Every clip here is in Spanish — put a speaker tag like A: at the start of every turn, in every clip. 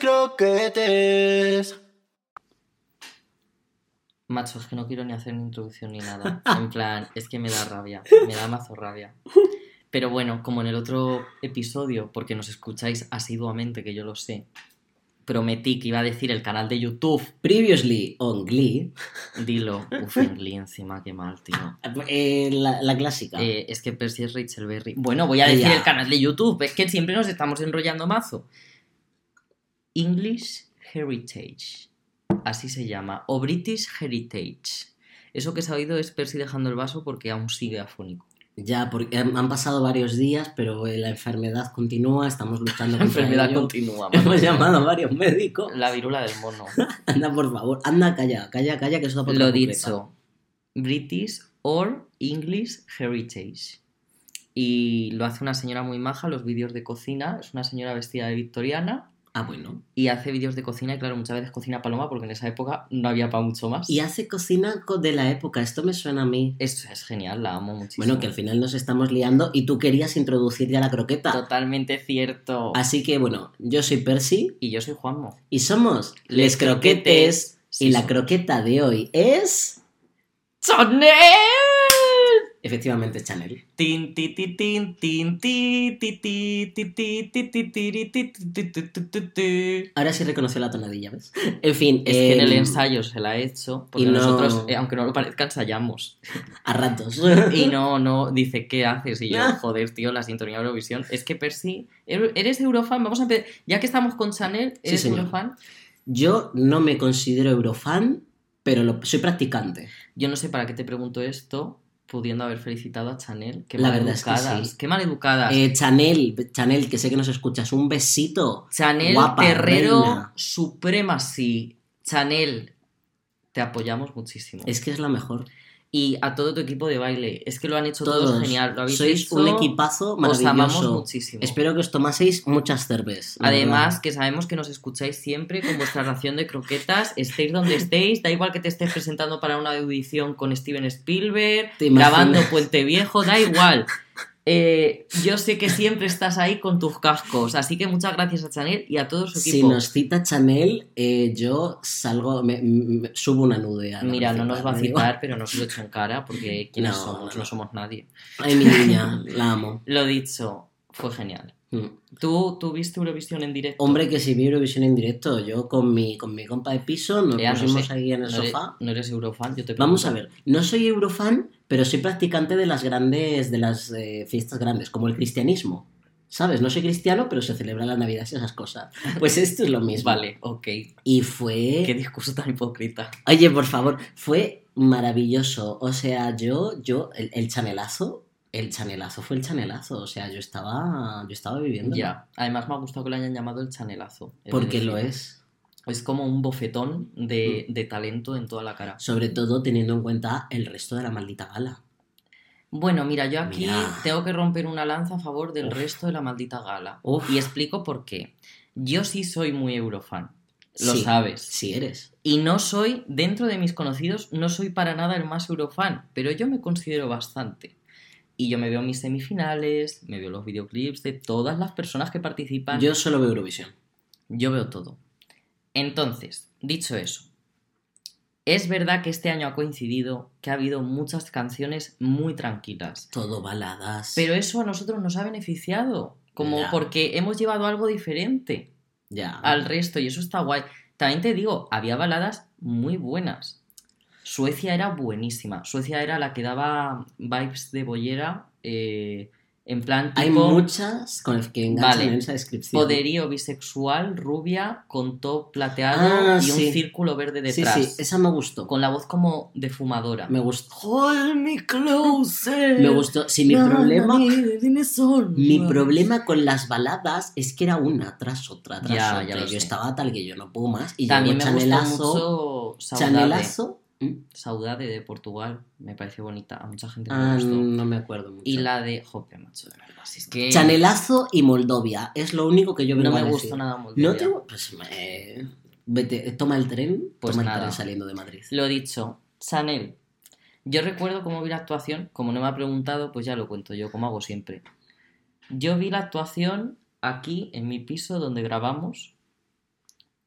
A: croquetes.
B: Macho, es que no quiero ni hacer una introducción ni nada. En plan, es que me da rabia, me da mazo rabia. Pero bueno, como en el otro episodio, porque nos escucháis asiduamente, que yo lo sé, prometí que iba a decir el canal de YouTube.
C: Previously on Glee.
B: Dilo. Uf, en Glee encima, qué mal, tío.
C: Eh, la, la clásica.
B: Eh, es que Percy es Rachel Berry. Bueno, voy a decir el canal de YouTube. Es que siempre nos estamos enrollando mazo. English Heritage. Así se llama. O British Heritage. Eso que se ha oído es Percy dejando el vaso porque aún sigue afónico.
C: Ya, porque han pasado varios días, pero eh, la enfermedad continúa, estamos luchando
B: La
C: contra
B: enfermedad
C: ello.
B: continúa.
C: Hemos llamado a varios médicos.
B: La virula del mono.
C: Anda, por favor, anda, calla, calla, calla, que eso da por
B: Lo dicho. British or English Heritage. Y lo hace una señora muy maja, los vídeos de cocina. Es una señora vestida de victoriana
C: Ah, bueno.
B: y hace vídeos de cocina. Y claro, muchas veces cocina paloma porque en esa época no había para mucho más.
C: Y hace cocina co- de la época, esto me suena a mí.
B: Esto es genial, la amo muchísimo.
C: Bueno, que al final nos estamos liando y tú querías introducir ya la croqueta.
B: Totalmente cierto.
C: Así que bueno, yo soy Percy
B: Y yo soy Juanmo.
C: y somos
B: Les
C: Les Croquetes.
B: Sí,
C: y la croqueta de hoy es.
B: ¡Chanel!
C: Efectivamente, Chanel.
B: Tin, ti, ti, tin, tin, ti, ti, ti, ti, ti, ti, ti, ti, ti, ti, ti, ti, ti, ti, ti.
C: Ahora sí reconoció la tonadilla, ¿ves? En fin.
B: Es que en el
C: em,
B: ensayo se la he hecho, porque
C: y no-
B: nosotros, eh, aunque no lo parezca, ensayamos.
C: A ratos.
B: Y no, no, dice, ¿qué haces? Y yo,
C: Ah.
B: joder, tío, la sintonía de Eurovisión. Es que Percy, ¿er- ¿eres Eurofan? Vamos a empezar. Ya que estamos con Chanel, ¿eres. Eurofan?
C: Yo no me considero eurofan, pero lo- soy practicante.
B: Yo no sé para qué te pregunto esto, pudiendo haber felicitado a Chanel. Qué
C: La verdad es que sí.
B: Qué maleducadas.
C: Eh, Chanel, Chanel, que sé que nos escuchas, un besito.
B: Chanel
C: guapa,
B: Terrero
C: reina.
B: Supremacy. Chanel, te apoyamos muchísimo.
C: Es que es la mejor.
B: Y a todo tu equipo de baile. Es que lo han hecho todos,
C: Todos.
B: genial. Lo habéis
C: Sois
B: hecho.
C: un equipazo
B: Os amamos
C: maravilloso.
B: muchísimo.
C: Espero que os tomaseis muchas cervezas.
B: Además,
C: verdad.
B: que sabemos que nos escucháis siempre con vuestra ración de croquetas, estéis donde estéis, da igual que te estés presentando para una audición con Steven Spielberg, grabando Puente Viejo, da igual. Eh, yo sé que siempre estás ahí con tus cascos, así que muchas gracias a Chanel y a todo su
C: Si
B: equipo.
C: nos cita Chanel, eh, yo salgo, me, me- subo una nude. a
B: Mira, no nos va a citar, pero no se lo echo en cara porque ¿quiénes
C: No,
B: somos?
C: no.
B: No somos nadie.
C: Ay, mi niña, la amo.
B: Lo dicho, fue genial.
C: Mm.
B: ¿Tú, tú viste Eurovisión en directo?
C: Hombre, que si vi Eurovisión en directo, yo con mi, con mi compa de piso nos
B: Ya, no
C: pusimos
B: sé.
C: ahí en el
B: no eres,
C: sofá.
B: no eres eurofan, yo te
C: Vamos a
B: pregunto.
C: ver, no soy eurofan, pero soy practicante de las grandes, de las eh, fiestas grandes, como el cristianismo. ¿Sabes? No soy cristiano, pero se celebra la Navidad y esas cosas. Pues esto es lo mismo.
B: Vale, ok.
C: Y fue...
B: Qué discurso tan hipócrita.
C: Oye, por favor, fue maravilloso. O sea, yo, yo, el, el chanelazo, el chanelazo fue el chanelazo. O sea, yo estaba, yo estaba viviendo.
B: Ya. Además me ha gustado que lo hayan llamado el chanelazo.
C: Porque
B: decir.
C: lo es.
B: Es como un bofetón de,
C: Mm.
B: de talento en toda la cara.
C: Sobre todo teniendo en cuenta el resto de la maldita gala.
B: Bueno, mira, yo aquí
C: Mira.
B: tengo que romper una lanza a favor del
C: Uf.
B: resto de la maldita gala.
C: Uf.
B: Y explico por qué. Yo sí soy muy eurofan. Lo
C: Sí,
B: sabes.
C: Sí eres.
B: Y no soy, dentro de mis conocidos, no soy para nada el más eurofan, pero yo me considero bastante. Y yo me veo mis semifinales, me veo los videoclips de todas las personas que participan.
C: Yo solo veo Eurovisión.
B: Yo veo todo. Entonces, dicho eso, es verdad que este año ha coincidido que ha habido muchas canciones muy tranquilas.
C: Todo baladas.
B: Pero eso a nosotros nos ha beneficiado. Como
C: Ya.
B: porque hemos llevado algo diferente
C: ya.
B: al resto y eso está guay. También te digo, había baladas muy buenas. Suecia era buenísima. Suecia era la que daba vibes de bollera. eh, en plan
C: Hay muchas con el que enganchan
B: Vale.
C: en esa descripción.
B: poderío bisexual, rubia, con top plateado
C: Ah,
B: y un
C: sí.
B: círculo verde
C: Sí,
B: detrás.
C: sí, esa me gustó.
B: Con la voz como de fumadora.
C: Me gustó.
B: Hold me closer.
C: Me gustó. Sí, mi problema. Mi
B: Mi
C: problema con las baladas es que era una tras otra, tras
B: Ya,
C: otra.
B: ya lo
C: yo
B: sé.
C: estaba tal que yo no puedo más. Y
B: También me gustó mucho.
C: Chanelazo. ¿Mm?
B: Saudade de Portugal. Me pareció bonita. A mucha gente
C: Ah,
B: gustó.
C: no me acuerdo mucho.
B: Y la de. Jope, macho, de verdad. Si es que.
C: Chanelazo y Moldovia. Es lo único que yo
B: No me
C: a
B: gustó
C: decir.
B: nada Moldovia.
C: No te... Pues me- vete, toma el tren,
B: Pues
C: toma el
B: nada.
C: tren saliendo de Madrid.
B: Lo dicho, Chanel. Yo recuerdo cómo vi la actuación. Como no me ha preguntado, pues ya lo cuento yo, como hago siempre. Yo vi la actuación aquí, en mi piso, donde grabamos.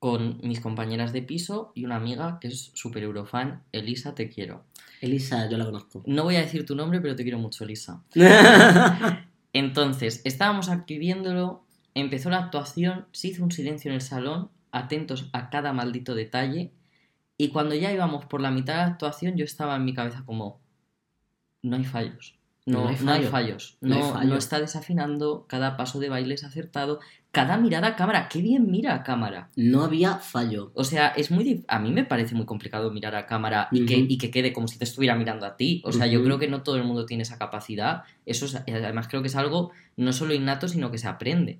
B: Con mis compañeras de piso y una amiga que es súper eurofan, Elisa, te quiero.
C: Elisa, yo la conozco.
B: No voy a decir tu nombre, pero te quiero mucho, Elisa. Entonces, estábamos aquí viéndolo, empezó la actuación, se hizo un silencio en el salón, atentos a cada maldito detalle, y cuando ya íbamos por la mitad de la actuación, yo estaba en mi cabeza como, no hay fallos. No,
C: No hay
B: no hay
C: fallo.
B: fallos.
C: No hay
B: No,
C: fallo.
B: no está desafinando, cada paso de baile es acertado, cada mirada a cámara, qué bien mira a cámara.
C: no había fallo.
B: O sea, es muy a mí me parece muy complicado mirar a cámara y, que, y que quede como si te estuviera mirando a ti. O sea, yo creo que no todo el mundo tiene esa capacidad. Eso es- además creo que es algo no solo innato, sino que se aprende.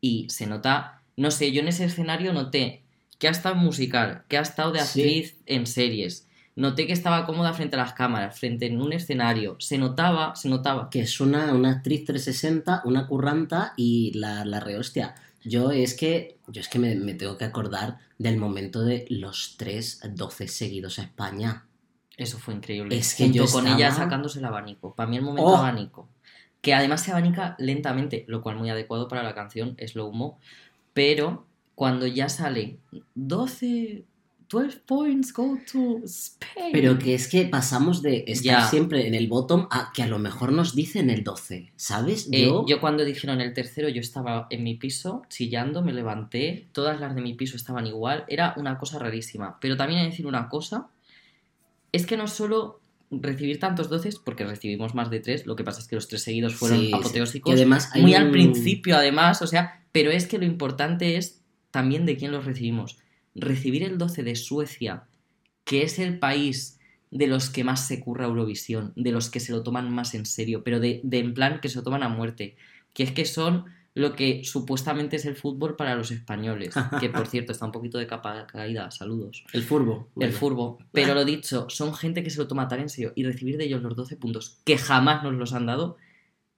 B: Y se nota, no sé, yo en ese escenario noté que ha estado musical, que ha estado de
C: Sí.
B: actriz en series. Noté que estaba cómoda frente a las cámaras, frente en un escenario. Se notaba, se notaba.
C: Que es una, una actriz 360, una curranta y la, la rehostia. Yo es que, yo es que me, me tengo que acordar del momento de los tres 12 seguidos a España.
B: Eso fue increíble.
C: Es que
B: Junto
C: yo
B: con ella sacándose el abanico. Para mí el momento
C: Oh.
B: abanico. Que además se abanica lentamente, lo cual muy adecuado para la canción, es lo humo. Pero cuando ya sale 12, 12 points go to Spain.
C: Pero que es que pasamos de estar
B: Ya.
C: siempre en el bottom a que a lo mejor nos dicen el 12, ¿sabes?
B: Eh,
C: Yo,
B: yo cuando dijeron el tercero, yo estaba en mi piso chillando, me levanté, todas las de mi piso estaban igual, era una cosa rarísima. Pero también hay que decir una cosa, es que no solo recibir tantos doces, porque recibimos más de tres, lo que pasa es que los tres seguidos fueron
C: Sí, sí.
B: apoteósicos,
C: que además hay
B: muy al
C: un-
B: principio además, o sea, pero es que lo importante es también de quién los recibimos. Recibir el 12 de Suecia, que es el país de los que más se curra Eurovisión, de los que se lo toman más en serio, pero de, de en plan que se lo toman a muerte, que es que son lo que supuestamente es el fútbol para los españoles, que por cierto está un poquito de capa caída, saludos.
C: El furbo.
B: El furbo. Pero lo dicho, son gente que se lo toma tan en serio y recibir de ellos los 12 puntos que jamás nos los han dado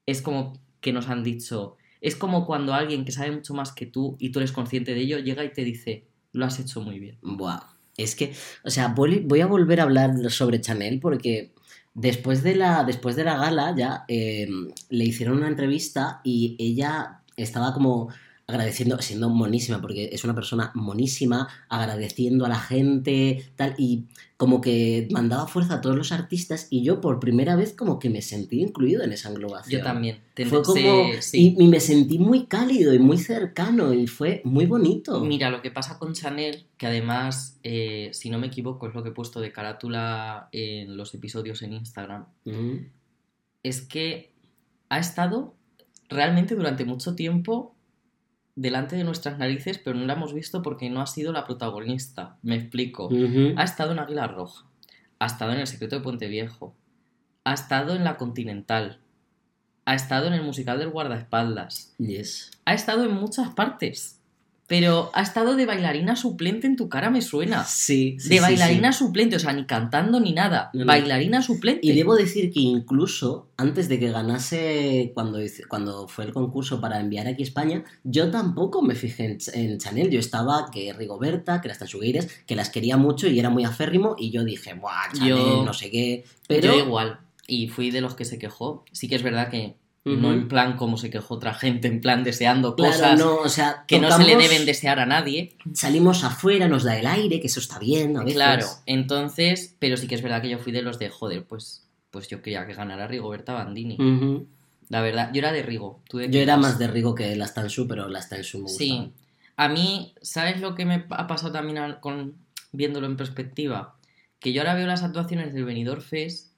B: es como que nos han dicho. Es como cuando alguien que sabe mucho más que tú y tú eres consciente de ello llega y te dice, lo has hecho muy bien.
C: Buah. Es que, o sea, voy, a volver a hablar sobre Chanel porque después de la, después de la gala ya eh, le hicieron una entrevista y ella estaba como agradeciendo, siendo monísima, porque es una persona monísima, agradeciendo a la gente, tal, y como que mandaba fuerza a todos los artistas y yo por primera vez como que me sentí incluido en esa englobación.
B: Yo también.
C: Fue como,
B: sí.
C: y, y me sentí muy cálido y muy cercano y fue muy bonito.
B: Mira, lo que pasa con Chanel, que además, eh, si no me equivoco, es lo que he puesto de carátula en los episodios en Instagram,
C: Mm.
B: es que ha estado realmente durante mucho tiempo delante de nuestras narices, pero no la hemos visto porque no ha sido la protagonista. Me explico. Ha estado en Águila Roja, ha estado en El Secreto de Puente Viejo, ha estado en La Continental, ha estado en el musical del guardaespaldas,
C: Yes.
B: ha estado en muchas partes, pero ha estado de bailarina suplente en tu cara me suena.
C: Sí, sí,
B: de bailarina
C: sí.
B: suplente, o sea, ni cantando ni nada.
C: No, no.
B: Bailarina suplente.
C: Y debo decir que incluso antes de que ganase, cuando, hice- cuando fue el concurso para enviar aquí a España, yo tampoco me fijé en, Ch- en Chanel. Yo estaba que Rigoberta, que las Tansugueires, que las quería mucho y era muy aférrimo. Y yo dije, ¡buah, Chanel,
B: Yo-
C: no sé qué! Pero.
B: Yo igual. Y fui de los que se quejó. Sí que es verdad que No en plan como se quejó otra gente, en plan deseando
C: Claro,
B: cosas
C: no, o sea,
B: que no se le deben desear a nadie.
C: Salimos afuera, nos da el aire, que eso está bien a veces.
B: Claro, entonces, pero sí que es verdad que yo fui de los de, joder, pues, pues yo quería que ganara Rigoberta Bandini. La verdad, yo era de Rigo. ¿tú de
C: Yo era más de Rigo que las Tansu, pero las Tansu me
B: Sí. A mí, ¿sabes lo que me ha pasado también con viéndolo en perspectiva? Que yo ahora veo las actuaciones del Benidorm Fest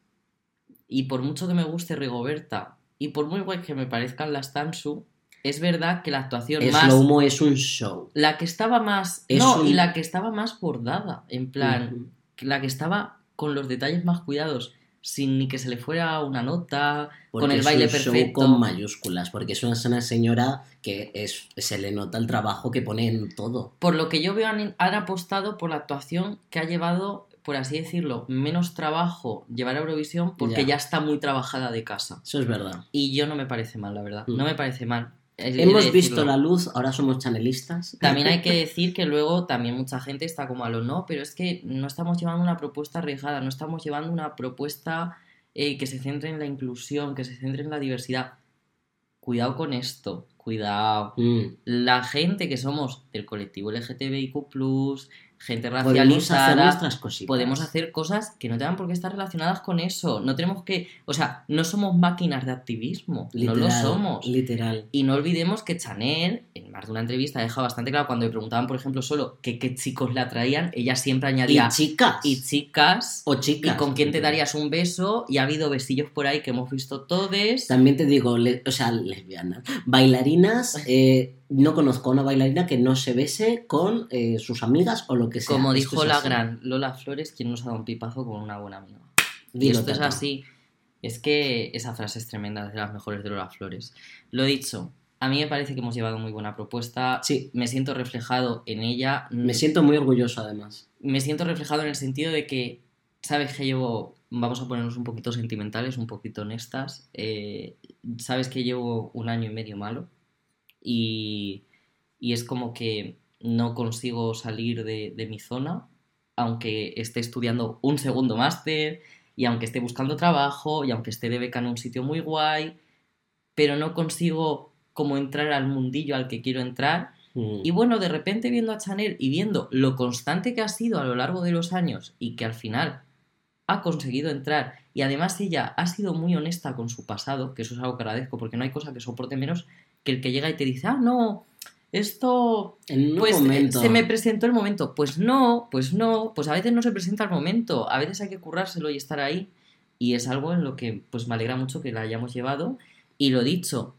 B: y por mucho que me guste Rigoberta y por muy guay que me parezcan las Tansu, es verdad que la actuación
C: Es
B: más
C: lo humo es un show.
B: la que estaba más
C: Es
B: no,
C: un-
B: y la que estaba más bordada, en plan, la que estaba con los detalles más cuidados, sin ni que se le fuera una nota, con el
C: es
B: baile
C: un show
B: perfecto.
C: con mayúsculas, porque es una, una señora que es, se le nota el trabajo que pone en todo.
B: Por lo que yo veo, han, han apostado por la actuación que ha llevado, por así decirlo, menos trabajo llevar a Eurovisión porque
C: Ya.
B: ya, está muy trabajada de casa.
C: Eso es verdad.
B: Y yo no me parece mal, la verdad.
C: Mm.
B: No me parece mal.
C: Hemos visto la luz, ahora somos chanelistas.
B: También hay que decir que luego también mucha gente está como a lo no, pero es que no estamos llevando una propuesta arriesgada, no estamos llevando una propuesta eh, que se centre en la inclusión, que se centre en la diversidad. Cuidado con esto, cuidado.
C: Mm.
B: La gente que somos del colectivo LGTBIQ, gente
C: Podemos hacer
B: racializada,
C: nuestras cositas.
B: podemos hacer cosas que no tengan por qué estar relacionadas con eso. No tenemos que, o sea, no somos máquinas de activismo, no lo somos.
C: Literal.
B: Y no olvidemos que Chanel, en más de una entrevista, ha dejado bastante claro cuando le preguntaban, por ejemplo, solo que qué chicos la traían, ella siempre
C: Y
B: añadía
C: chicas.
B: y chicas.
C: o
B: ¿Y
C: chicas.
B: con quién te darías un beso? Y ha habido besillos por ahí que hemos visto todos.
C: También te digo, le- o sea, lesbianas. Bailarinas, eh, no conozco a una bailarina que no se bese con eh, sus amigas o lo que sea.
B: Como dijo
C: es
B: la
C: así.
B: gran Lola Flores, quien nos ha dado un pipazo con una buena amiga. Y esto es así. Es que esa frase es tremenda, es de las mejores de Lola Flores. Lo dicho, a mí me parece que hemos llevado muy buena propuesta.
C: Sí.
B: Me siento reflejado en ella.
C: Me siento muy orgulloso además.
B: me siento reflejado en el sentido de que, sabes que llevo, vamos a ponernos un poquito sentimentales, un poquito honestas, eh, sabes que llevo un año y medio malo y, y es como que no consigo salir de, de mi zona, aunque esté estudiando un segundo máster y aunque esté buscando trabajo y aunque esté de beca en un sitio muy guay, pero no consigo como entrar al mundillo al que quiero entrar
C: Mm.
B: y bueno, de repente viendo a Chanel y viendo lo constante que ha sido a lo largo de los años y que al final ha conseguido entrar y además ella ha sido muy honesta con su pasado, que eso es algo que agradezco porque no hay cosa que soporte menos que el que llega y te dice, ah, no, esto
C: en un
B: pues
C: momento.
B: se me presentó el momento. Pues no, pues no, pues a veces no se presenta el momento, a veces hay que currárselo y estar ahí. Y es algo en lo que pues me alegra mucho que la hayamos llevado. Y lo dicho,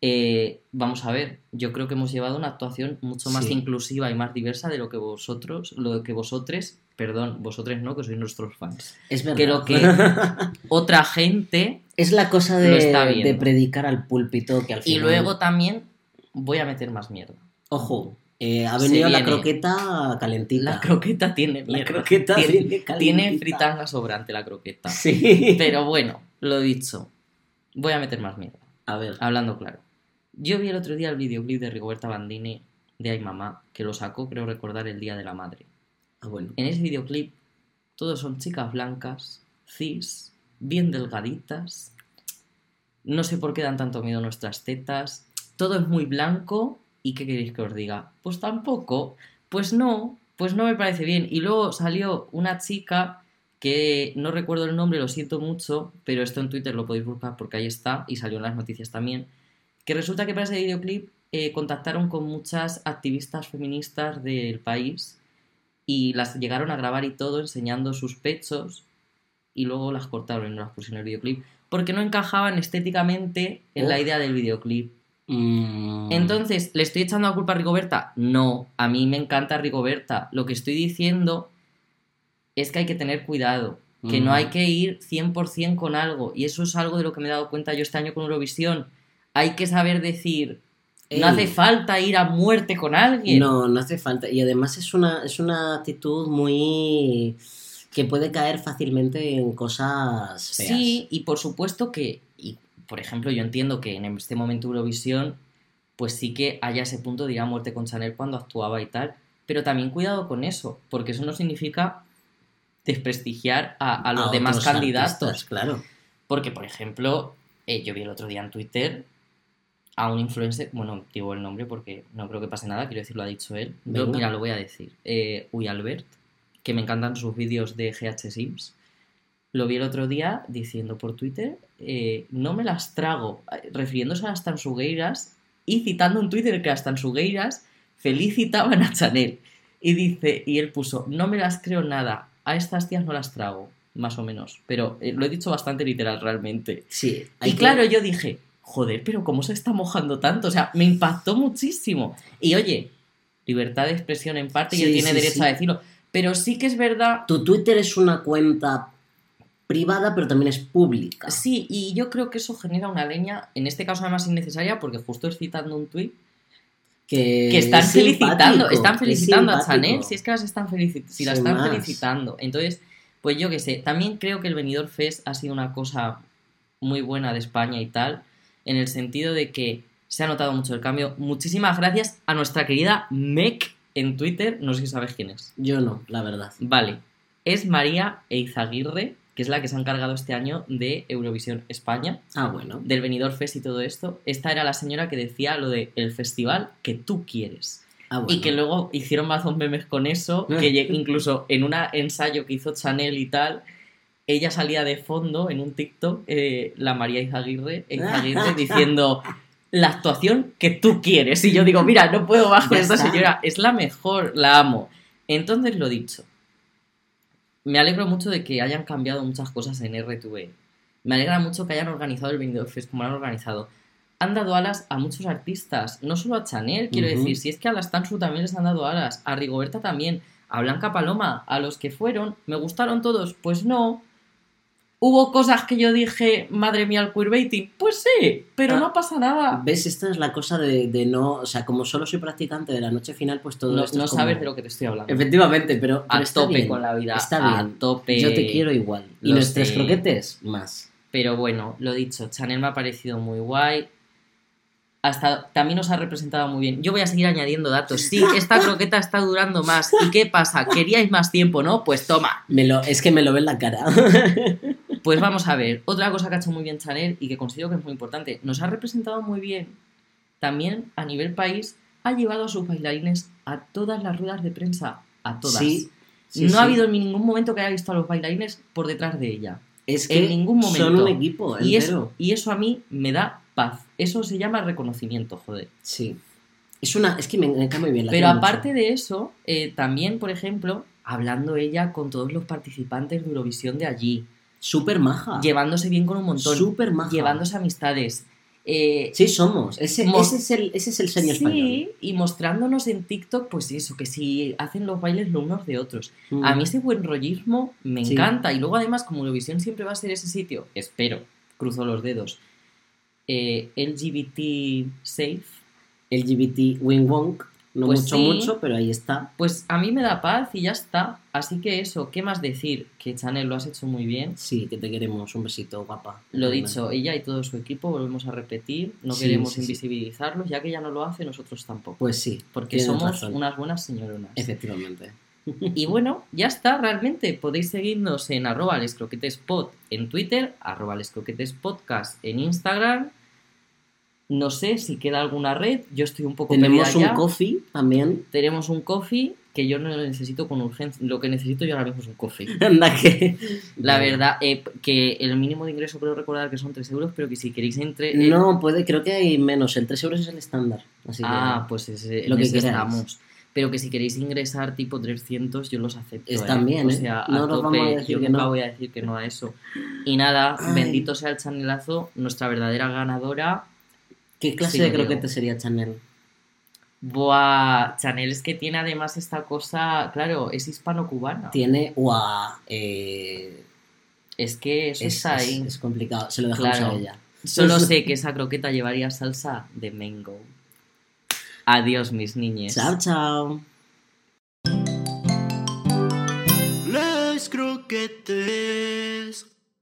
B: eh, vamos a ver, yo creo que hemos llevado una actuación mucho más
C: Sí.
B: inclusiva y más diversa de lo que vosotros, lo que vosotros, perdón, vosotros no, que sois nuestros fans.
C: Es verdad.
B: que lo que Otra gente
C: es la cosa de, predicar al púlpito que al
B: y
C: final.
B: luego también voy a meter más mierda.
C: Ojo, eh, ha venido la croqueta calentita.
B: La croqueta tiene
C: La
B: mierda.
C: croqueta
B: tiene, tiene fritanga sobrante la croqueta.
C: Sí.
B: Pero bueno, lo dicho. Voy a meter más mierda.
C: A ver.
B: Hablando claro. Yo vi el otro día el videoclip de Rigoberta Bandini de Ay Mamá, que lo sacó, creo recordar, el Día de la Madre.
C: Ah, bueno.
B: En ese videoclip, todos son chicas blancas, cis, bien delgaditas. No sé por qué dan tanto miedo nuestras tetas. Todo es muy blanco. ¿Y qué queréis que os diga? Pues tampoco. Pues no, pues no me parece bien. Y luego salió una chica que no recuerdo el nombre, lo siento mucho, pero esto en Twitter lo podéis buscar porque ahí está y salió en las noticias también. Que resulta que para ese videoclip eh, contactaron con muchas activistas feministas del país y las llegaron a grabar y todo enseñando sus pechos y luego las cortaron y no las pusieron en el videoclip porque no encajaban estéticamente en la idea del videoclip.
C: Mm,
B: Entonces, ¿le estoy echando la culpa a Rigoberta? No, a mí me encanta Rigoberta. Lo que estoy diciendo es que hay que tener cuidado, que no
C: Mm.
B: hay que ir 100% con algo. Y eso es algo de lo que me he dado cuenta yo este año con Eurovisión. Hay que saber decir,
C: Ey.
B: no hace falta ir a muerte con alguien.
C: No, no hace falta. Y además es una, es una actitud muy. Que puede caer fácilmente en cosas feas.
B: Sí, y por supuesto que, y por ejemplo, yo entiendo que en este momento Eurovisión, pues sí que haya ese punto de ir a muerte con Chanel cuando actuaba y tal, pero también cuidado con eso, porque eso no significa desprestigiar a, a los
C: A
B: demás candidatos.
C: artistas, claro.
B: Porque, por ejemplo, eh, yo vi el otro día en Twitter a un influencer, bueno, digo el nombre porque no creo que pase nada, quiero decir, lo ha dicho él. Yo, mira, lo voy a decir. Eh, Uy Albert, que me encantan sus vídeos de GH Sims. Lo vi el otro día diciendo por Twitter, eh, no me las trago, refiriéndose a las tansugueiras y citando un Twitter que las tansugueiras felicitaban a Chanel. Y dice, y él puso, no me las creo nada, a estas tías no las trago, más o menos. Pero eh, lo he dicho bastante literal realmente.
C: Sí.
B: Y
C: que-
B: claro, yo dije, joder, pero ¿cómo se está mojando tanto? O sea, me impactó muchísimo. Y oye, libertad de expresión en parte y él tiene
C: sí,
B: derecho
C: sí.
B: a decirlo. Pero sí que es verdad.
C: Tu Twitter es una cuenta privada, pero también es pública.
B: Sí, y yo creo que eso genera una leña, en este caso además innecesaria, porque justo es citando un tuit
C: Que,
B: que están
C: es
B: felicitando, están
C: es
B: felicitando a. Chanel, si es que las están felicitando, si la
C: Sin
B: están
C: más.
B: felicitando. Entonces, pues yo qué sé, también creo que el Benidorm Fest ha sido una cosa muy buena de España y tal, en el sentido de que se ha notado mucho el cambio. Muchísimas gracias a nuestra querida Mec en Twitter, no sé si sabes quién es.
C: Yo no, la verdad.
B: Vale, es María Eizaguirre, que es la que se ha encargado este año de Eurovisión España,
C: Ah, bueno.
B: del Benidorm Fest y todo esto. Esta era la señora que decía lo de el festival que tú quieres.
C: Ah, bueno.
B: Y que luego hicieron más memes con eso, que incluso en un ensayo que hizo Chanel y tal, ella salía de fondo en un TikTok, eh, la María Izaguirre, Izaguirre diciendo la actuación que tú quieres. Y yo digo, mira, no puedo más con esta señora, es la mejor, la amo. Entonces lo dicho, me alegro mucho de que hayan cambiado muchas cosas en RTV. Me alegra mucho que hayan organizado el Benidorm Fest como lo han organizado. Han dado alas a muchos artistas, no solo a Chanel, quiero decir, si es que a las Tansu también les han dado alas, a Rigoberta también, a Blanca Paloma, a los que fueron, ¿me gustaron todos? Pues no. ¿Hubo cosas que yo dije, madre mía, el queerbaiting? Pues sí, pero
C: Ah,
B: no pasa nada.
C: ¿Ves? Esta es la cosa de, de no. O sea, como solo soy practicante de la noche final, pues todo
B: No,
C: esto.
B: no
C: es como-
B: sabes de lo que te estoy hablando.
C: Efectivamente, pero.
B: A
C: pero está
B: tope
C: bien.
B: con la vida.
C: Está
B: a tope.
C: Yo te quiero igual. Y nuestros
B: sé.
C: croquetes, más.
B: Pero bueno, lo dicho, Chanel me ha parecido muy guay. Hasta, también nos ha representado muy bien. Yo voy a seguir añadiendo datos. Sí, esta croqueta está durando más. ¿Y qué pasa? ¿Queríais más tiempo, no? Pues toma.
C: Me lo, es que me lo ve en la cara.
B: Pues vamos a ver. Otra cosa que ha hecho muy bien Chanel y que considero que es muy importante. Nos ha representado muy bien. También a nivel país ha llevado a sus bailarines a todas las ruedas de prensa. A todas.
C: Sí. sí,
B: no
C: sí.
B: ha habido en ningún momento que haya visto a los bailarines por detrás de ella.
C: Es
B: en
C: que
B: ningún momento.
C: son un equipo
B: Y eso, y eso a mí me da paz. Eso se llama reconocimiento, joder.
C: Sí. Es una. Es que me, me cae muy bien. la
B: Pero aparte
C: mucho.
B: de eso, eh, también, por ejemplo, hablando ella con todos los participantes de Eurovisión de allí,
C: Súper maja.
B: llevándose bien con un montón,
C: Súper maja.
B: llevándose amistades. eh,
C: Sí, somos. Ese, es el, ese es el sueño
B: sí,
C: español.
B: y mostrándonos en TikTok, pues eso, que si hacen los bailes los unos de otros.
C: Mm.
B: A mí ese buen rollismo me
C: Sí.
B: encanta. Y luego, además, como Eurovisión siempre va a ser ese sitio, espero, cruzo los dedos, eh, LGBT safe,
C: LGBT wing wong. No
B: Pues
C: mucho,
B: sí.
C: mucho, pero ahí está.
B: pues a mí me da paz y ya está. Así que eso, ¿qué más decir? Que Chanel lo has hecho muy bien.
C: Sí, que te queremos. Un besito, guapa.
B: Lo dicho, ella y todo su equipo, volvemos a repetir, no
C: Sí,
B: queremos
C: sí, sí.
B: invisibilizarlos, ya que ella no lo hace, nosotros tampoco.
C: Pues sí.
B: porque somos
C: razón.
B: unas buenas señoronas.
C: Efectivamente.
B: Y bueno, ya está, realmente. Podéis seguirnos en arroba lescroquetespod en Twitter, arroba lescroquetespodcast en Instagram. No sé si queda alguna red, yo estoy un poco
C: Tenemos un
B: ya.
C: coffee también.
B: Tenemos un coffee que yo no lo necesito con urgencia. Lo que necesito yo ahora mismo es un coffee.
C: Anda que.
B: La verdad, eh, que el mínimo de ingreso creo recordar que son 3 euros, pero que si queréis entre... eh,
C: No, puede, creo que hay menos. El 3 euros es el estándar. Así que.
B: ah, pues ese,
C: lo
B: en
C: que
B: estamos. Pero que si queréis ingresar tipo 300, yo los acepto.
C: Están bien,
B: O
C: ¿eh?
B: sea, a
C: No nos
B: tope,
C: vamos a decir
B: yo
C: que
B: nunca
C: no.
B: voy a decir que no a eso. Y nada,
C: Ay.
B: bendito sea el chanelazo, nuestra verdadera ganadora.
C: ¿Qué clase
B: Sí,
C: de
B: lo
C: croquete sería Chanel?
B: Buah, Chanel es que tiene además esta cosa, claro, es hispano-cubana.
C: Tiene. ¡Guau! Eh,
B: Es que eso
C: es,
B: está
C: es-
B: ahí.
C: es complicado. Se lo dejamos
B: Claro.
C: a ella.
B: Solo sé que esa croqueta llevaría salsa de mango. Adiós, mis niñes.
C: Chao, chao.
A: Les croquetes.